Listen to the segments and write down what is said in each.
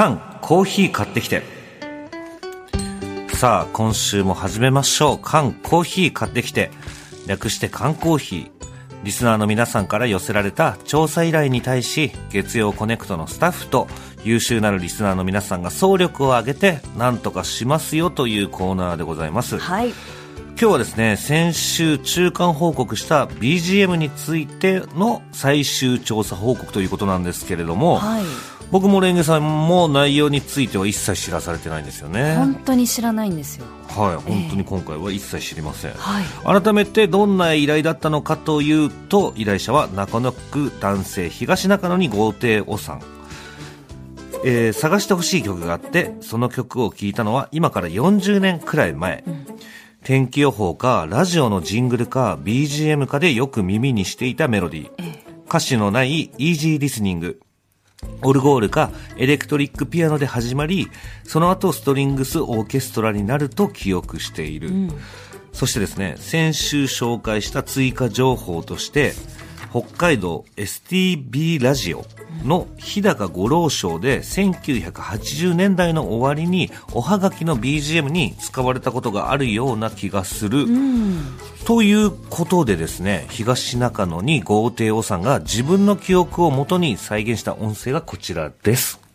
缶コーヒー買ってきて。さあ今週も始めましょう。缶コーヒー買ってきて。略して缶コーヒー。リスナーの皆さんから寄せられた調査依頼に対し月曜コネクトのスタッフと優秀なるリスナーの皆さんが総力を挙げて何とかしますよというコーナーでございます、はい。今日はですね先週中間報告した BGM についての最終調査報告ということなんですけれども、はい。僕もレンゲさんも内容については一切知らされてないんですよね。本当に知らないんですよ。はい本当に今回は一切知りません、はい。改めてどんな依頼だったのかというと依頼者は中野区男性東中野に豪邸おさん。えー探してほしい曲があってその曲を聴いたのは今から40年くらい前、天気予報かラジオのジングルか BGM かでよく耳にしていたメロディー。歌詞のないイージーリスニングオルゴールかエレクトリックピアノで始まり、その後ストリングスオーケストラになると記憶している。そしてですね、先週紹介した追加情報として、北海道 STB ラジオの日高五郎賞で1980年代の終わりにおはがきの BGM に使われたことがあるような気がする。ということでですね、東中野に豪邸王さんが自分の記憶をもとに再現した音声がこちらです。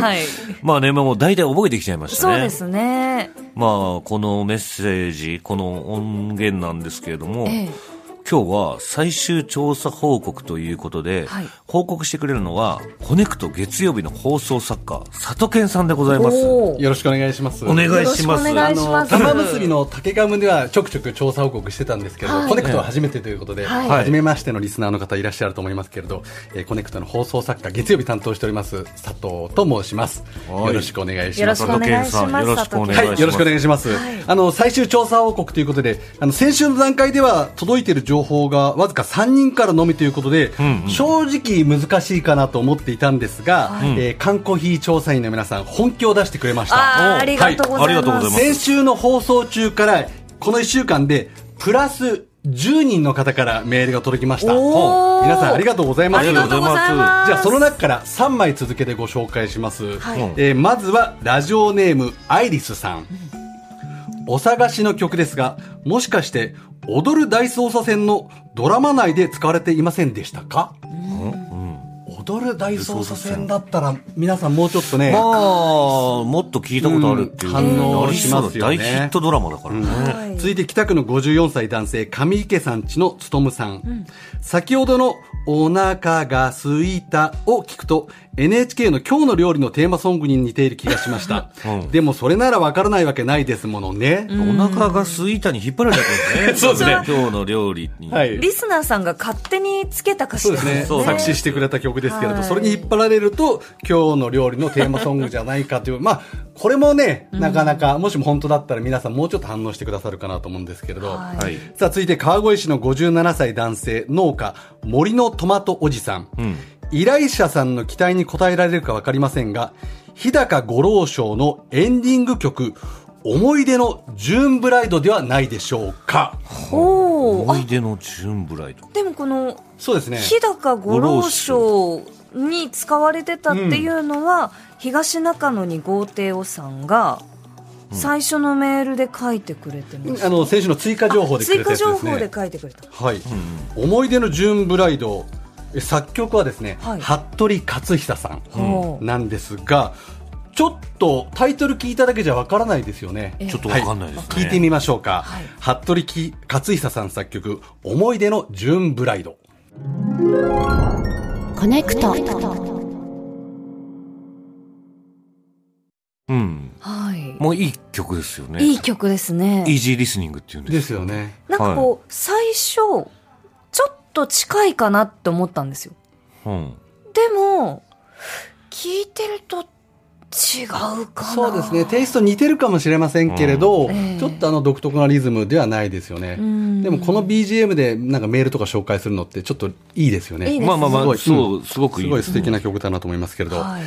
はい。まあね、もう大体覚えてきちゃいましたね。そうですね。まあ、このメッセージ、この音源なんですけれども、ええ今日は最終調査報告ということで、はい報告してくれるのは、コネクト月曜日の放送作家、佐藤健さんでございます。よろしくお願いします。願いします。よろしくお願いしますあの玉結びの竹ガムではちょくちょく調査報告してたんですけれど、はいコネクトは初めてということで、はい初めましてのリスナーの方いらっしゃると思いますけれど、えーコネクトの放送作家月曜日担当しております佐藤と申します。はいよろしくお願いしよろます。しくお願いします佐藤健さんよろしくお願いします。はい、よろしくお願いします。はいあの、最終調査報告ということで、あの、先週の段階では届いている情報がわずか3人からのみということで、んうん正直難しいかなと思っていたんですが、えー缶コーヒー調査員の皆さん、本気を出してくれました。ありがとうございます。はいありがとうございます先週の放送中から、この1週間で、プラス10人の方からメールが届きました。皆さんありがとうございます。ありがとうございます。じゃあその中から3枚続けてご紹介します、はいえーまずはラジオネームアイリスさん、お探しの曲ですがもしかして踊る大捜査線のドラマ内で使われていませんでしたか、踊る大捜査線だったら皆さんもうちょっとね、まあ、もっと聞いたことあるっていう、うん反応しますよね。大ヒットドラマだからね。はい。続いて北区の54歳男性上池さんちのつとむさん、先ほどの「お腹が空いた」を聞くと NHK の今日の料理のテーマソングに似ている気がしました、うん。でもそれならわからないわけないですものね、お腹が空いたに引っ張られちゃったんですね。そうですね。今日の料理に。はい。リスナーさんが勝手につけた歌詞そうですね。そう作詞してくれた曲ですけれど、はい。それに引っ張られると今日の料理のテーマソングじゃないかという。まあこれもねなかなか、もしも本当だったら皆さんもうちょっと反応してくださるかなと思うんですけれど、はい。はい。さあ続いて川越市の57歳男性農家森のトマトおじさん、うん。依頼者さんの期待に応えられるか分かりませんが日高五郎賞のエンディング曲思い出のジューンブライドではないでしょうか。おー思い出のジューンブライド。あでもこのそうですね。日高五郎賞に使われてたっていうのは、東中野に豪邸をさんが最初のメールで書いてくれてます、あの先週の追加情報でく追加れたやつですね。情報で書いてくれた。はい、思い出のジューンブライドえ作曲はですね、はい。服部克久さんなんですがちょっとタイトル聞いただけじゃわからないですよね。ええ。ちょっとわかんないですね。聞いてみましょうか、はい。服部き克久さん作曲「思い出のジューンブライド。コネクト。うん。はい。もういい曲ですよね。いい曲ですね。イージーリスニングっていうん」です。ですよね。なんかこう、最初と近いかなって思ったんですようん。でも聞いてると違うかなそうですね。テイスト似てるかもしれませんけれど、ええちょっとあの独特なリズムではないですよね。んでもこの BGM でなんかメールとか紹介するのってちょっといいですよね。いいですまあまあまあ、すごいそう、すごくいいすごい素敵な曲だなと思いますけれど。はい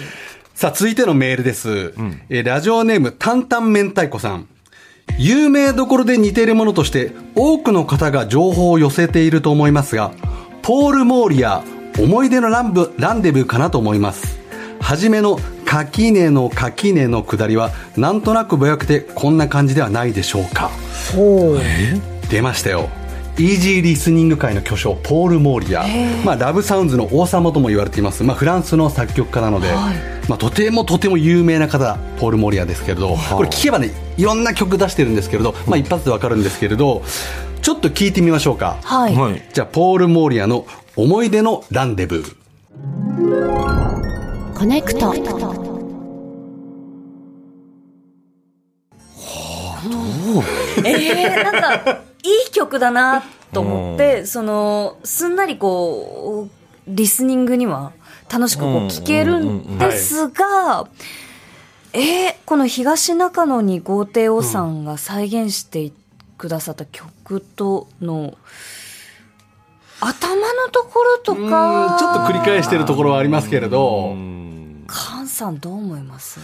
さあ、続いてのメールです。えーラジオネーム、タンタン明太子さん。有名どころで似ているものとして、多くの方が情報を寄せていると思いますが、ポール・モーリア、思い出のランブランデブーかなと思います。はじめの、垣根の垣根の下りは、なんとなくぼやくて、こんな感じではないでしょうか。ほう出ましたよ。イージーリスニング界の巨匠、ポール・モーリア。まあ、ラブサウンズの王様とも言われています。まあ、フランスの作曲家なので、まあ、とてもとても有名な方、ポール・モーリアですけれど、これ聞けばね、いろんな曲出してるんですけれど、まあ、一発でわかるんですけれど、ちょっと聞いてみましょうか。はい、はい。じゃあ、ポール・モーリアの思い出のランデブー。コネクト。えー、なんかいい曲だなと思って、そのすんなりこうリスニングには楽しくこう聴けるんですが、えーこの東中野に豪邸王さんが再現してくださった曲との、頭のところとか。ちょっと繰り返してるところはありますけれど、菅さんどう思います？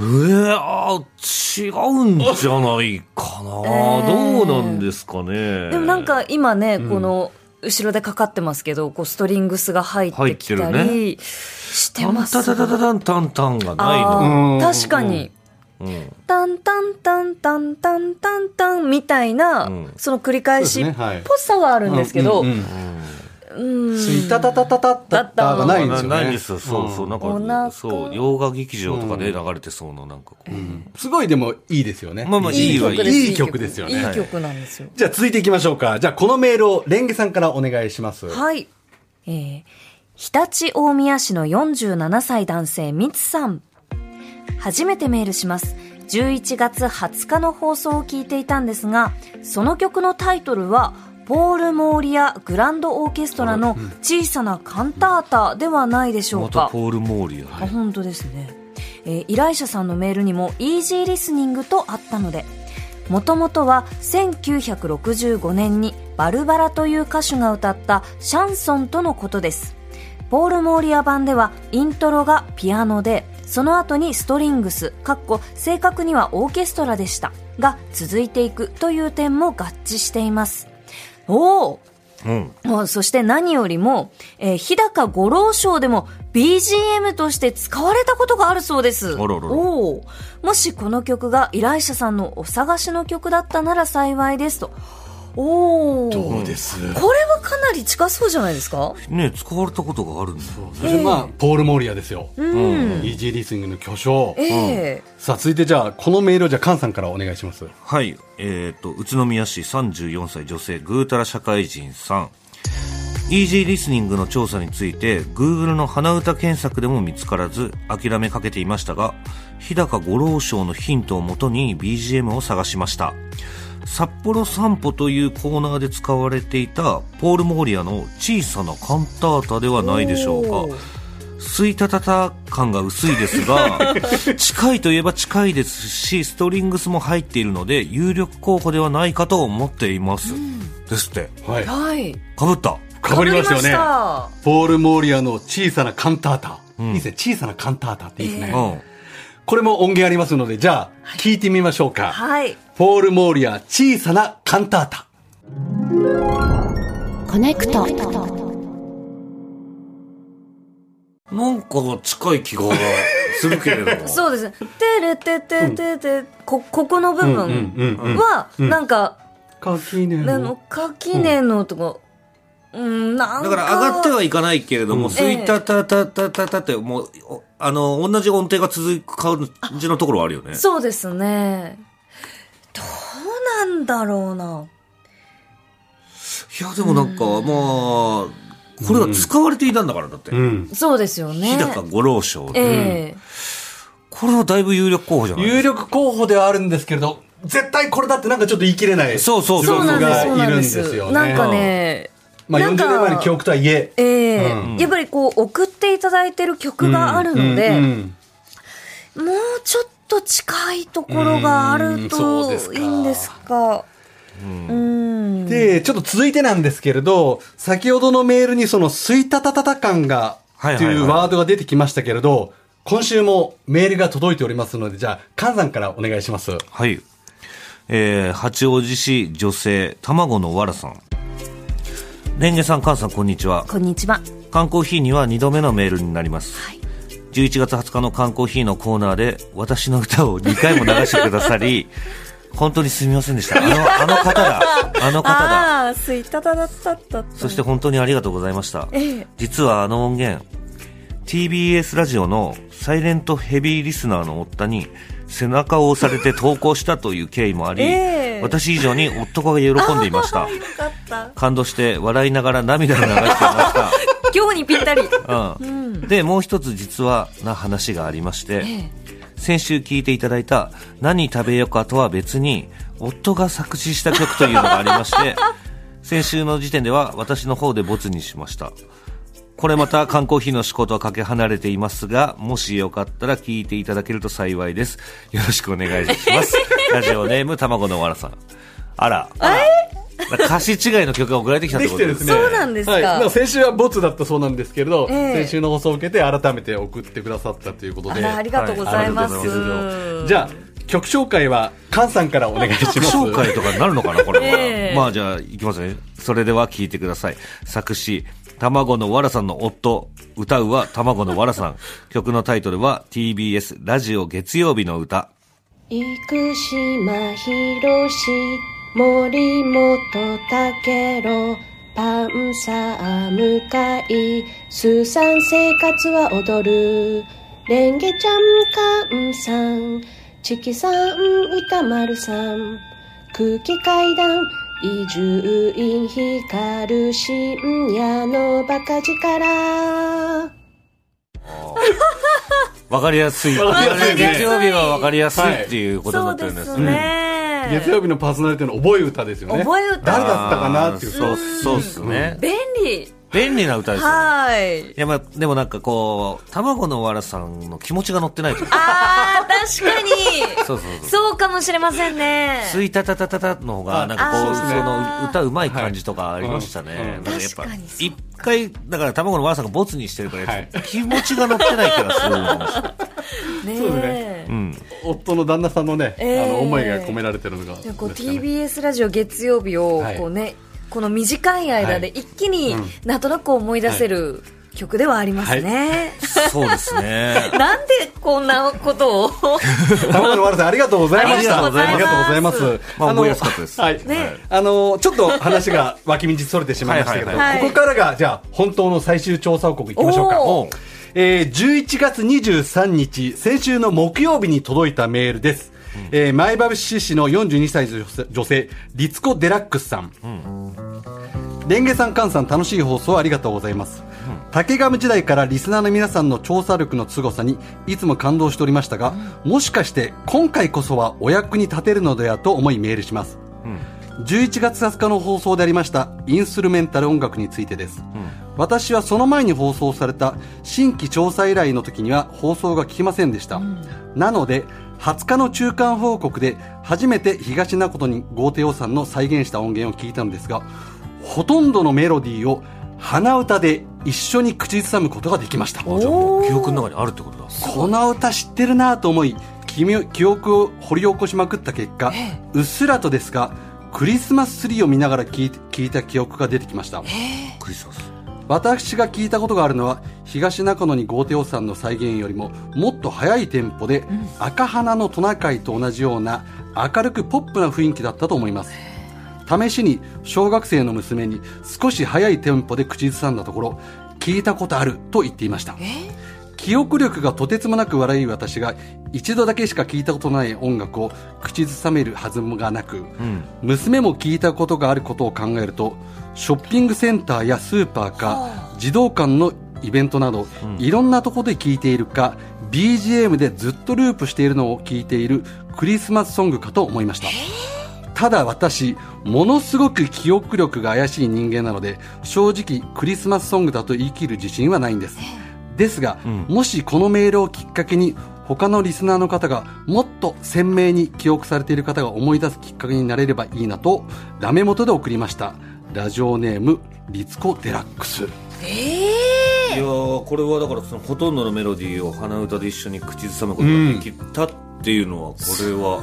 えー、あー違うんじゃないかな、えー。どうなんですかね。でもなんか今ね、この後ろでかかってますけどこうストリングスが入ってきたりしてます。タタタタタンタンタンがないの。確かに、うん。タンタンタンタンタンタンタンみたいな、うんその繰り返しっぽさはあるんですけど、うんうんうんスイタタタタタタタがないんですよね。ないんですよ。そうそう。なんか、そう、洋画劇場とかで流れてそうな、なんかこう。すごいでもいいですよね。まあまあいい曲ですいい曲ですよねいい曲なんですよじゃあ続いていきましょうか。じゃあこのメールをレンゲさんからお願いします。はい。えー、常陸大宮市の47歳男性、みつさん。初めてメールします。11月20日の放送を聞いていたんですが、その曲のタイトルは、ポール・モーリア・グランド・オーケストラの小さなカンタータではないでしょうか。またポール・モーリア。あ本当ですね、えー依頼者さんのメールにもイージーリスニングとあったのでもともとは1965年にバルバラという歌手が歌ったシャンソンとのことです。ポール・モーリア版ではイントロがピアノでその後にストリングスかっこ正確にはオーケストラでしたが続いていくという点も合致していますおおうん。もうそして何よりも、えー日高五郎賞でも BGM として使われたことがあるそうです。おーもしこの曲が依頼者さんのお探しの曲だったなら幸いですと。おおどうです？これはかなり近そうじゃないですか？ね使われたことがあるんだ。そしてまあ、ポール・モーリアですよ。うん。イージーリスニングの巨匠。ええさあ続いてじゃあこのメールをじゃあカンさんからお願いします。はい。えっ、と、宇都宮市34歳女性ぐうたら社会人さん。イージーリスニングの調査について、Google の鼻歌検索でも見つからず、諦めかけていましたが、日高五郎賞のヒントをもとに BGM を探しました。札幌散歩というコーナーで使われていた、ポール・モーリアの小さなカンタータではないでしょうか。スイタタタ感が薄いですが、近いといえば近いですし、ストリングスも入っているので、有力候補ではないかと思っています。ですって。はい。はい。かぶった。かぶりましたよね。かポール・モーリアの小さなカンタータ。いいですね。小さなカンタータっていいですね。うん。これも音源ありますので、じゃあ、聞いてみましょうか。はい。ポール・モーリア、小さなカンタータ。コネクト。なんか近い気がするけれども。そうですね。てれてててて、こ、ここの部分うんは、なんか、垣根あの、垣根のとこ、うん、なんか。だから上がってはいかないけれども、うんスイタタタタタタって、もう、おあの、同じ音程が続く感じのところはあるよね。そうですね。どうなんだろうな。いや、でもなんか、まあ、これは使われていたんだから、だって。うん。そうですよね。日高五郎賞で。ええこれはだいぶ有力候補じゃない有力候補ではあるんですけれど、絶対これだってなんかちょっと言い切れない。そうそうそうそうがないるんですよねす。なんかね、まあ40なんか年前の記憶とはいえ。ええうんやっぱりこう、送っていただいてる曲があるので、うんうんもうちょっと近いところがあるといいんですが。うん。で、ちょっと続いてなんですけれど、先ほどのメールにその、スイタタタタ感が、とはいはいはいいうワードが出てきましたけれど、今週もメールが届いておりますので、じゃあ、カンさんからお願いします。はい。えー、八王子市女性、卵のわらさん。レンゲさん、カンさん、こんにちは。こんにちは。缶コーヒーには2度目のメールになります。11月20日の缶コーヒーのコーナーで、私の歌を2回も流してくださり、本当にすみませんでした。あの、あの方だ。あの方だ。ああー、スイタタタタタタ。そして本当にありがとうございました。ええ実はあの音源、TBS ラジオのサイレントヘビーリスナーの夫に背中を押されて投稿したという経緯もあり、ええ私以上に夫が喜んでいました。感動して笑いながら涙を流していました。今日にぴったり。うん、で、もう一つ実はな話がありまして、え先週聞いていただいた何食べようかとは別に、夫が作詞した曲というのがありまして、先週の時点では私の方でボツにしました。これまた缶コーヒーの仕事はかけ離れていますが、もしよかったら聞いていただけると幸いです。よろしくお願いします。ラジオネーム、卵のわらさん。あら。歌詞違いの曲が送られてきたってことですねそうなんですかはい、先週はボツだったそうなんですけれど、ええ先週の放送を受けて改めて送ってくださったということで。あら、ありがとうございます。はいじゃあ、曲紹介は、カンさんからお願いします。紹介とかになるのかな、これは。ええまあじゃあ、いきますね。それでは聞いてください。作詞、卵のわらさんの夫。歌うは卵のわらさん。曲のタイトルは TBS ラジオ月曜日の歌。生島博士森本武郎パンサー向井スーさん生活は踊るレンゲちゃんカンさんチキさん歌丸さん空気階段伊集院光深夜のバカ力 わかりやすい。わかりやすいね月曜日はわかりやすいっていうことになってるんですね。月曜日のパーソナリティの覚え歌ですよね。覚え歌誰だったかなっていう。そう、そうっすね。便利。便利な歌ですよね。はい。いや、まあ、でもなんかこう、卵のわらさんの気持ちが乗ってないというか。ああ、確かに。そうそうそう。そうかもしれませんね。スイタタタタタの方が、なんかこう、あその歌うまい感じとかありましたね。はいなんかやっぱ確かに、そう一回、だから卵のわらさんがボツにしてるから、はい気持ちが乗ってない気がするんですよ。ねそうですえうん。夫の旦那さんのね、ええあの、思いが込められてるのが、じゃあこう TBS ラジオ月曜日をはいこうね、この短い間で一気にうんなんとなく思い出せる曲ではありますね。そうですね。なんでこんなことを？卵のわらさん、ありがとうございました。ありがとうございますありがとうございます。まあ覚えやすかったですはい。ねあの、ちょっと話が 脇道それてしまいましたけど、はいはいはいここからが、じゃあ、本当の最終調査報告いきましょうか。えー11月23日、先週の木曜日に届いたメールです。えー前橋市の42歳女性女性、リツコ・デラックスさん。レンゲさん、カンさん、楽しい放送ありがとうございます。竹上時代からリスナーの皆さんの調査力の凄さにいつも感動しておりましたが、もしかして今回こそはお役に立てるのではと思いメールします。11月20日の放送でありましたインストゥルメンタル音楽についてです、私はその前に放送された新規調査依頼の時には放送が聞きませんでした、なので20日の中間報告で初めて東名ことに豪邸王さんの再現した音源を聞いたのですがほとんどのメロディーを鼻歌で一緒に口ずさむことができましたじゃあもう記憶の中にあるってことだ。この歌知ってるなと思い記記憶を掘り起こしまくった結果、うっすらとですがクリスマスツリーを見ながら聞いた記憶が出てきましたクリスマス。私が聞いたことがあるのは東中野に豪邸さんの再現よりももっと速いテンポで、赤花のトナカイと同じような明るくポップな雰囲気だったと思います。試しに小学生の娘に少し速いテンポで口ずさんだところ聞いたことあると言っていました記憶力がとてつもなく悪い私が一度だけしか聞いたことない音楽を口ずさめるはずがなく、娘も聞いたことがあることを考えるとショッピングセンターやスーパーか児童館のイベントなど、いろんなところで聞いているか BGM でずっとループしているのを聞いているクリスマスソングかと思いました。ただ私ものすごく記憶力が怪しい人間なので正直クリスマスソングだと言い切る自信はないんですですが、もしこのメールをきっかけに他のリスナーの方がもっと鮮明に記憶されている方が思い出すきっかけになれればいいなとダメ元で送りました。ラジオネームリツコ・デラックス。えいやーこれはだからそのほとんどのメロディーを鼻歌で一緒に口ずさむことができたっていうのはこれは、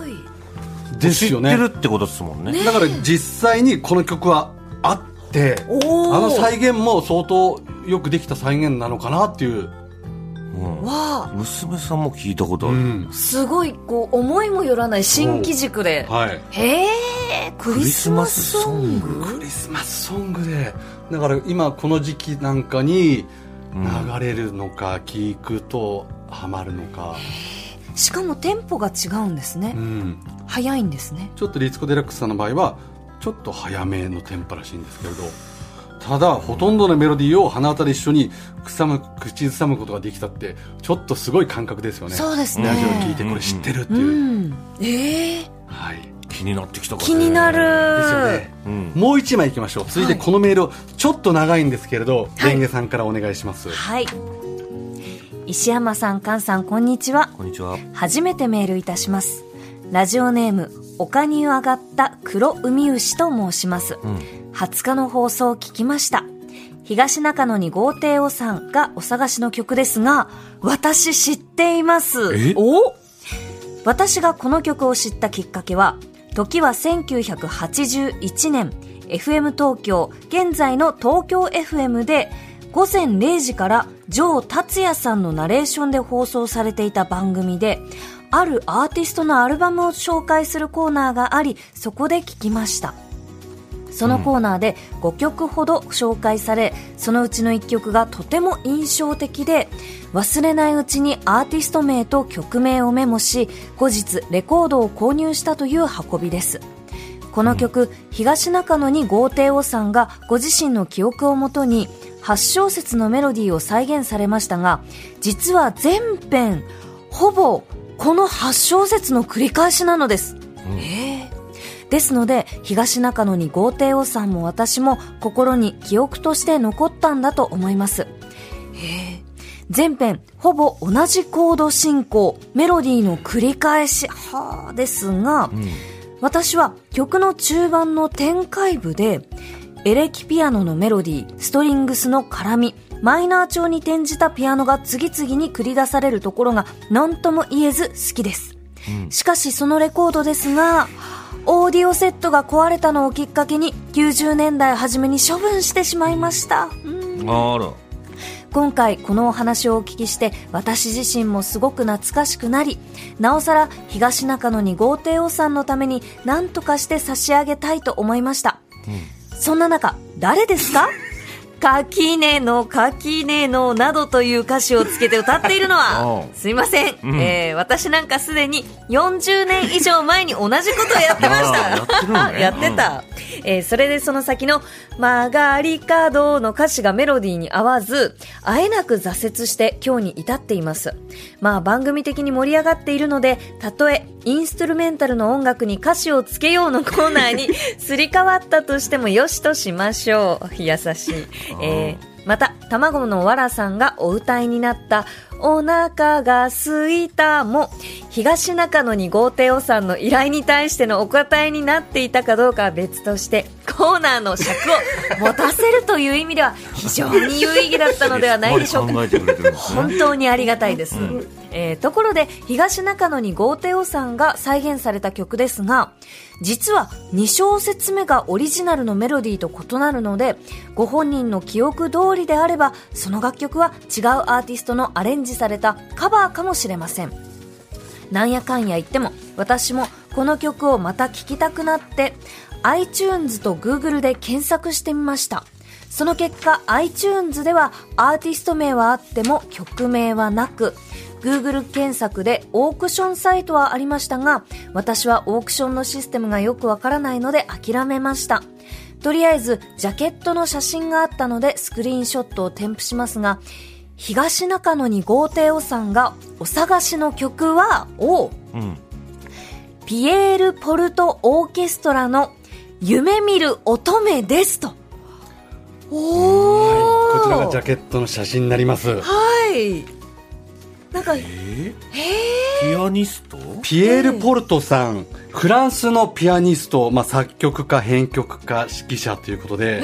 ですよね。知ってるってことですもんね。だから実際にこの曲はあってあの再現も相当よくできた再現なのかなっていう、うん。わ娘さんも聞いたことある、うん。あすごいこう思いもよらない新機軸で。はい。へえクリスマスソング？クリスマスソングで。だから今この時期なんかに流れるのか聞くとハマるのか、しかもテンポが違うんですね。うん、早いんですね。ちょっとリツコ・デラックスさんの場合はちょっと早めのテンポらしいんですけれどただほとんどのメロディーを鼻歌で一緒に口む口ずさむことができたってちょっとすごい感覚ですよね。そうですね。ラジオ聞いてこれ知ってるってう。いう、ん。ええはい気になってきたから気になる。ですよね。うん。もう一枚いきましょう。続いてこのメールをちょっと長いんですけれど、はい。レンゲさんからお願いします。はい。石山さん菅さんこんにちは。こんにちは。初めてメールいたします。ラジオネーム丘に上がった黒海牛と申します、うん20日の放送を聞きました。東中野に豪邸をさんがお探しの曲ですが私知っています。え？お？私がこの曲を知ったきっかけは時は1981年 FM 東京現在の東京 FM で午前0時から城達也さんのナレーションで放送されていた番組であるアーティストのアルバムを紹介するコーナーがありそこで聞きましたそのコーナーで5曲ほど紹介されそのうちの1曲がとても印象的で忘れないうちにアーティスト名と曲名をメモし後日レコードを購入したという運びです。この曲、東中野に豪邸をさんがご自身の記憶をもとに8小節のメロディーを再現されましたが実は全編ほぼこの8小節の繰り返しなのです、えーですので東中野に豪邸をさんも私も心に記憶として残ったんだと思います。全編ほぼ同じコード進行メロディーの繰り返しはあですが、私は曲の中盤の展開部でエレキピアノのメロディーストリングスの絡みマイナー調に転じたピアノが次々に繰り出されるところが何とも言えず好きです、しかしそのレコードですがオーディオセットが壊れたのをきっかけに90年代初めに処分してしまいました、うん。あら。今回このお話をお聞きして私自身もすごく懐かしくなりなおさら東中野に豪邸王さんのために何とかして差し上げたいと思いました、そんな中誰ですか？垣根の垣根のなどという歌詞をつけて歌っているのは すいません、うん。えー私なんかすでに40年以上前に同じことをやってました。やってるのね。やってた、えーそれでその先の曲がり角の歌詞がメロディーに合わずあえなく挫折して今日に至っていますまあ番組的に盛り上がっているのでたとえインストゥルメンタルの音楽に歌詞をつけようのコーナーに すり替わったとしてもよしとしましょう。優し。い、えーまた、卵のわらさんがお歌いになった、お腹が空いたも、東中野に豪邸おさんの依頼に対してのお答えになっていたかどうかは別として、コーナーの尺を持たせるという意味では、非常に有意義だったのではないでしょうか。考えてくれてるんですね。本当にありがたいです、えーところで東中野に豪邸王さんが再現された曲ですが実は2小節目がオリジナルのメロディーと異なるのでご本人の記憶通りであればその楽曲は違うアーティストのアレンジされたカバーかもしれません。なんやかんや言っても私もこの曲をまた聴きたくなって iTunes と Google で検索してみました。その結果 iTunes ではアーティスト名はあっても曲名はなく Google 検索でオークションサイトはありましたが私はオークションのシステムがよくわからないので諦めました。とりあえずジャケットの写真があったのでスクリーンショットを添付しますが東中野に豪邸おさんがお探しの曲はをうん。ピエール・ポルト・オーケストラの夢見る乙女ですと。おーこちらがジャケットの写真になります。はい。なんか、ピアニスト？ピエール・ポルトさん、フランスのピアニスト、まあ、作曲家、編曲家、指揮者ということで、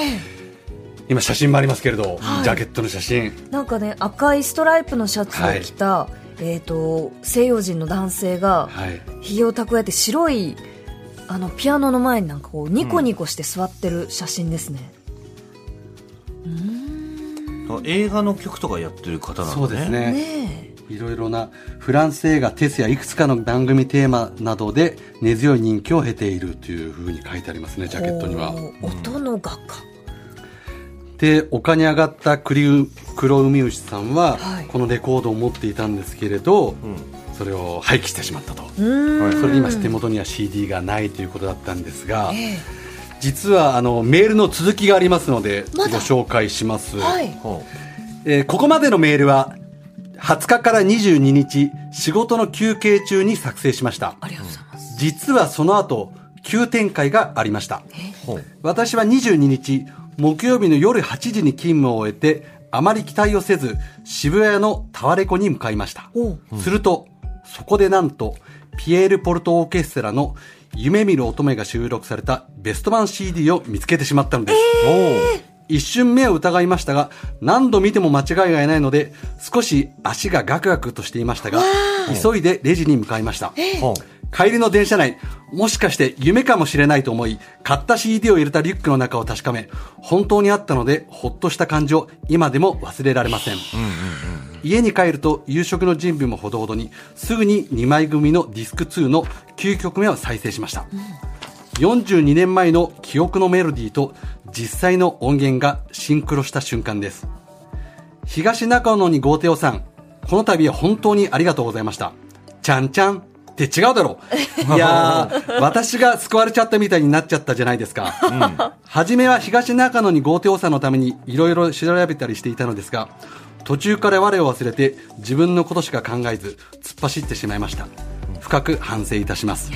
今写真もありますけれど、はい。ジャケットの写真。なんかね、赤いストライプのシャツを着た、えっ、と、西洋人の男性が、はい。ひげを蓄えて白い、あの、ピアノの前になんかこう、ニコニコして座ってる写真ですね。映画の曲とかやってる方なんだねそうですね。ねいろいろなフランス映画、テスやいくつかの番組テーマなどで根強い人気を経ているというふうに書いてありますね、ジえ。ャケットには。音の画家。で、丘に上がった栗黒海牛さんは、はいこのレコードを持っていたんですけれど、うんそれを廃棄してしまったと。それで今手元には CD がないということだったんですが、え実はあのメールの続きがありますので、ご紹介します。えはい。ほえーここまでのメールは、20日から22日、仕事の休憩中に作成しました。ありがとうございます。実はその後、急展開がありました。私は22日、木曜日の夜8時に勤務を終えて、あまり期待をせず、渋谷のタワレコに向かいました。すると、そこでなんと、ピエール・ポルトオーケストラの夢見る乙女が収録されたベスト版 CD を見つけてしまったのです。一瞬目を疑いましたが、何度見ても間違いがいないので、少し足がガクガクとしていましたが、急いでレジに向かいました。ほ帰りの電車内、もしかして夢かもしれないと思い、買った CD を入れたリュックの中を確かめ、本当にあったので、ほっとした感情、今でも忘れられません。家に帰ると夕食の準備もほどほどに、すぐに2枚組のディスク2の9曲目を再生しました。42年前の記憶のメロディーと実際の音源がシンクロした瞬間です。東中野に豪邸さん、この度は本当にありがとうございました。ちゃんちゃんって違うだろう。いやー、私が救われちゃったみたいになっちゃったじゃないですか。初めは東中野に豪邸さんのためにいろいろ調べたりしていたのですが、途中から我を忘れて自分のことしか考えず突っ走ってしまいました。深く反省いたします。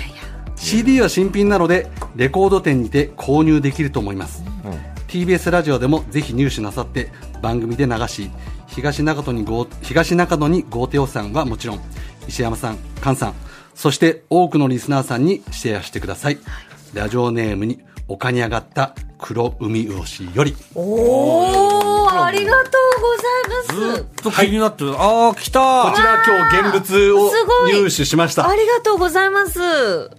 CD は新品なのでレコード店にて購入できると思います、TBS ラジオでもぜひ入手なさって番組で流し東中野にご東中野に豪邸さんはもちろん石山さん菅さんそして多くのリスナーさんにシェアしてください。ラジオネームに丘に上がった黒海魚しより。おー、ありがとうございます。ずっ。と気になってる、ああ来たこちら今日現物をすごい。入手しました。ありがとうございます。は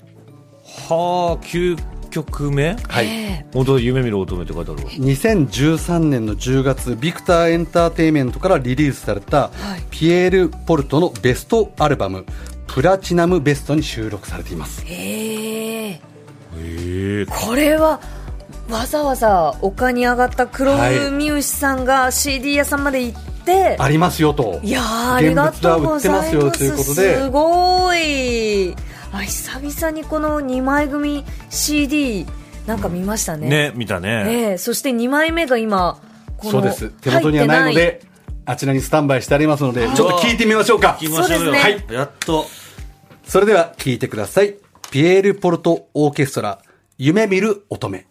あ9曲目はい。本当だ夢見る乙女って書いてあるわ。2013年の10月ビクターエンターテインメントからリリースされた、い。ピエール・ポルトのベストアルバム「プラチナムベスト」に収録されています。へえ。これは、わざわざ丘に上がった黒海牛さんが CD 屋さんまで行って、ありますよと。いやーありがとうございます。現物は売ってますよということで。すごい。あ、久々にこの2枚組 CD なんか見ましたね。ね見たね。ええそして2枚目が今、このそうです。手元にはないのであちらにスタンバイしてありますのでちょっと聞いてみましょうか。行きましょうよそうですね。はい。やっと。それでは聞いてくださいピエール・ポルトオーケストラ夢見る乙女。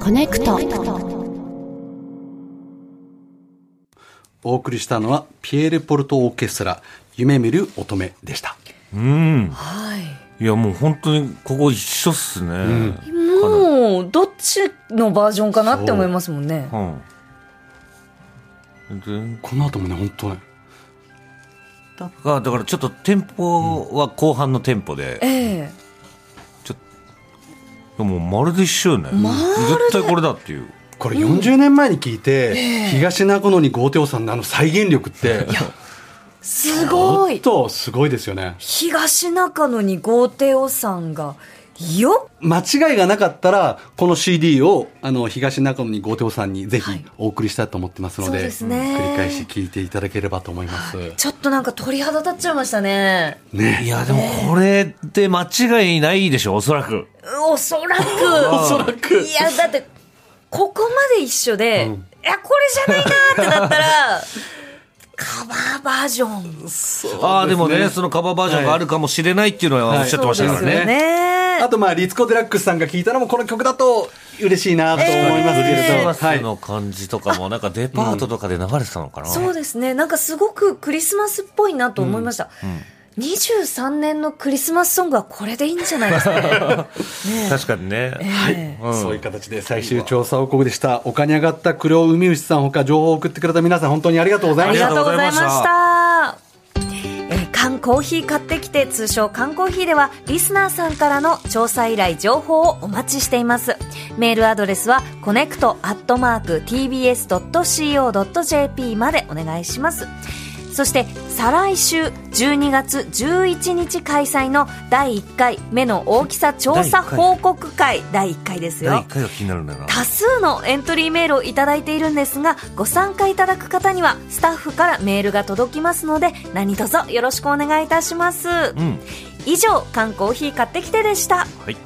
コネクト。お送りしたのはピエール・ポルトオーケストラ夢見る乙女でした。うん。はい。いやもう本当にここ一緒っすね。もう、どっちのバージョンかなって思いますもんね。うん。でこの後もね本当ねがだからちょっとテンポは後半のテンポで、ええ。もうまるで一緒よね。絶対これだっていう。これ40年前に聞いて、東中野に豪邸さんのあの再現力って。すごい。ちょっとすごいですよね。東中野に豪邸おさんがよ間違いがなかったらこの CD をあの東中野に豪邸さんにぜひお送りしたいと思ってますので,、そうですね。繰り返し聞いていただければと思います、ちょっとなんか鳥肌立っちゃいましたね。ね。いやでもこれで間違いないでしょおそらく。おそらく。おそらく。いやだってここまで一緒で、いやこれじゃないなーってなったら カバーバージョン。ああでもねそのカバーバージョンがあるかもしれないっていうのはおっしゃってましたからね、そうですね。あとまあ、リツコ・デラックスさんが聞いたのもこの曲だと嬉しいなと思いますけクリスれど、マスの感じとかも、なんかデパートとかで流れてたのかな、そうですね。なんかすごくクリスマスっぽいなと思いました。23年のクリスマスソングはこれでいいんじゃないですかね。ねえ確かにね。ええうんそういう形で最終調査報告でした。丘に上がった黒海牛さんほか情報を送ってくれた皆さん本当にありがとうございました。ありがとうございまえー缶コーヒー買ってきて通称缶コーヒーではリスナーさんからの調査依頼情報をお待ちしていますメールアドレスはコネクトアットマーク tbs.co.jp までお願いしますそして再来週12月11日開催の第1回目の大きさ調査報告会第1回ですよ第1回が気になるんだよな。多数のエントリーメールをいただいているんですがご参加いただく方にはスタッフからメールが届きますので何卒よろしくお願いいたします、うん。以上缶コーヒー買ってきてでしたはい。